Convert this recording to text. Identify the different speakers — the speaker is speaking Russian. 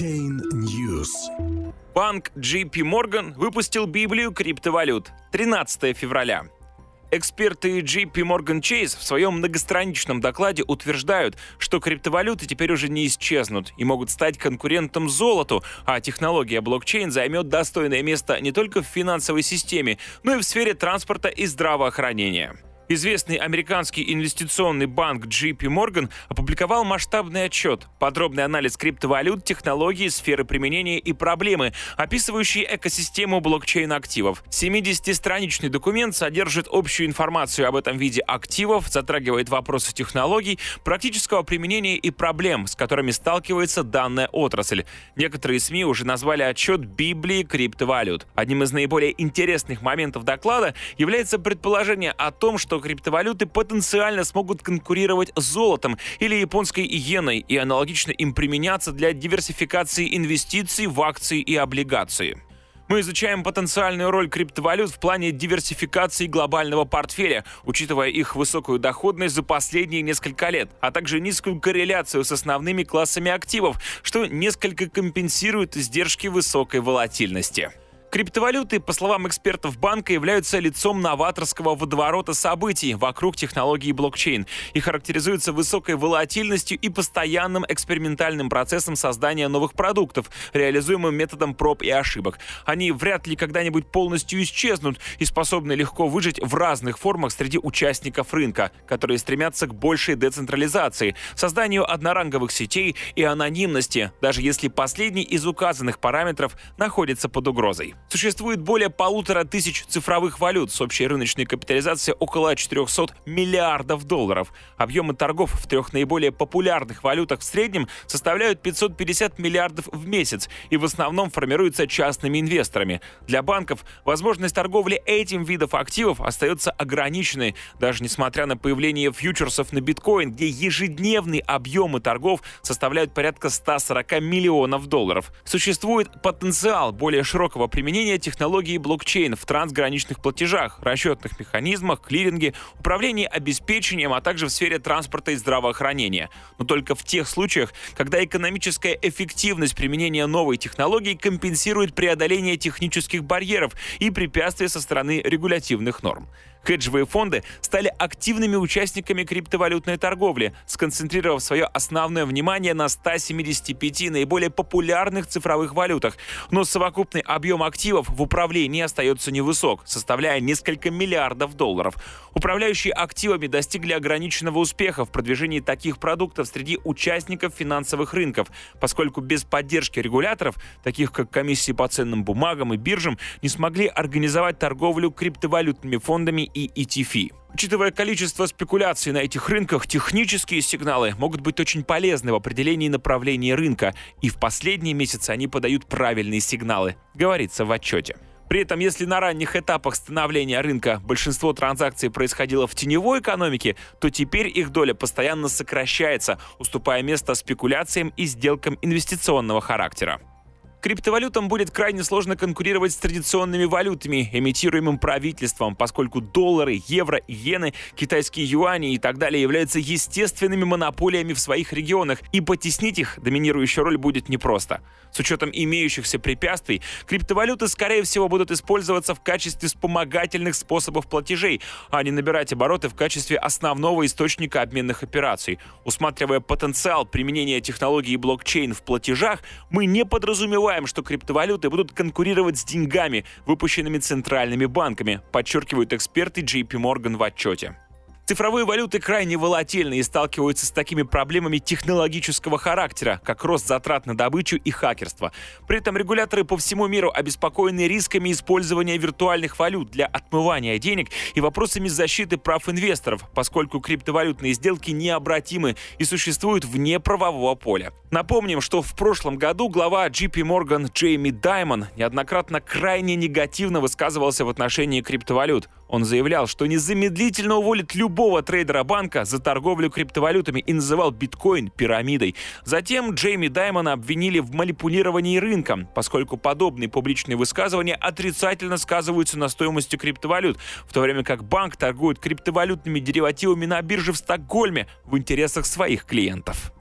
Speaker 1: Blockchain News.
Speaker 2: Банк JP Morgan выпустил Библию криптовалют 13 февраля. Эксперты JP Morgan Chase в своем многостраничном докладе утверждают, что криптовалюты теперь уже не исчезнут и могут стать конкурентом золоту, а технология блокчейн займет достойное место не только в финансовой системе, но и в сфере транспорта и здравоохранения. Известный американский инвестиционный банк JP Morgan опубликовал масштабный отчет, подробный анализ криптовалют, технологий, сферы применения и проблемы, описывающий экосистему блокчейн-активов. 70-страничный документ содержит общую информацию об этом виде активов, затрагивает вопросы технологий, практического применения и проблем, с которыми сталкивается данная отрасль. Некоторые СМИ уже назвали отчет Библии криптовалют. Одним из наиболее интересных моментов доклада является предположение о том, что криптовалюты потенциально смогут конкурировать с золотом или японской иеной и аналогично им применяться для диверсификации инвестиций в акции и облигации. Мы изучаем потенциальную роль криптовалют в плане диверсификации глобального портфеля, учитывая их высокую доходность за последние несколько лет, а также низкую корреляцию с основными классами активов, что несколько компенсирует издержки высокой волатильности. Криптовалюты, по словам экспертов банка, являются лицом новаторского водоворота событий вокруг технологии блокчейн и характеризуются высокой волатильностью и постоянным экспериментальным процессом создания новых продуктов, реализуемым методом проб и ошибок. Они вряд ли когда-нибудь полностью исчезнут и способны легко выжить в разных формах среди участников рынка, которые стремятся к большей децентрализации, созданию одноранговых сетей и анонимности, даже если последний из указанных параметров находится под угрозой. Существует более полутора тысяч цифровых валют с общей рыночной капитализацией около 400 миллиардов долларов. Объемы торгов в трех наиболее популярных валютах в среднем составляют 550 миллиардов в месяц и в основном формируются частными инвесторами. Для банков возможность торговли этим видов активов остается ограниченной, даже несмотря на появление фьючерсов на биткоин, где ежедневные объемы торгов составляют порядка 140 миллионов долларов. Существует потенциал более широкого применения применение технологии блокчейн в трансграничных платежах, расчетных механизмах, клиринге, управлении обеспечением, а также в сфере транспорта и здравоохранения. Но только в тех случаях, когда экономическая эффективность применения новой технологии компенсирует преодоление технических барьеров и препятствия со стороны регулятивных норм. Хеджевые фонды стали активными участниками криптовалютной торговли, сконцентрировав свое основное внимание на 175 наиболее популярных цифровых валютах. Но совокупный объем активов в управлении остается невысок, составляя несколько миллиардов долларов. Управляющие активами достигли ограниченного успеха в продвижении таких продуктов среди участников финансовых рынков, поскольку без поддержки регуляторов, таких как комиссии по ценным бумагам и биржам, не смогли организовать торговлю криптовалютными фондами и ETF. Учитывая количество спекуляций на этих рынках, технические сигналы могут быть очень полезны в определении направления рынка, и в последние месяцы они подают правильные сигналы, говорится в отчете. При этом, если на ранних этапах становления рынка большинство транзакций происходило в теневой экономике, то теперь их доля постоянно сокращается, уступая место спекуляциям и сделкам инвестиционного характера. Криптовалютам будет крайне сложно конкурировать с традиционными валютами, эмитируемым правительством, поскольку доллары, евро, иены, китайские юани и так далее являются естественными монополиями в своих регионах, и потеснить их доминирующую роль будет непросто. С учетом имеющихся препятствий, криптовалюты, скорее всего, будут использоваться в качестве вспомогательных способов платежей, а не набирать обороты в качестве основного источника обменных операций. Усматривая потенциал применения технологии блокчейн в платежах, мы не подразумеваем забываем, что криптовалюты будут конкурировать с деньгами, выпущенными центральными банками, подчеркивают эксперты JP Morgan в отчете. Цифровые валюты крайне волатильны и сталкиваются с такими проблемами технологического характера, как рост затрат на добычу и хакерство. При этом регуляторы по всему миру обеспокоены рисками использования виртуальных валют для отмывания денег и вопросами защиты прав инвесторов, поскольку криптовалютные сделки необратимы и существуют вне правового поля. Напомним, что в прошлом году глава JP Morgan Джейми Даймон неоднократно крайне негативно высказывался в отношении криптовалют. Он заявлял, что незамедлительно уволит любого трейдера банка за торговлю криптовалютами и называл биткоин пирамидой. Затем Джейми Даймона обвинили в манипулировании рынком, поскольку подобные публичные высказывания отрицательно сказываются на стоимости криптовалют, в то время как банк торгует криптовалютными деривативами на бирже в Стокгольме в интересах своих клиентов.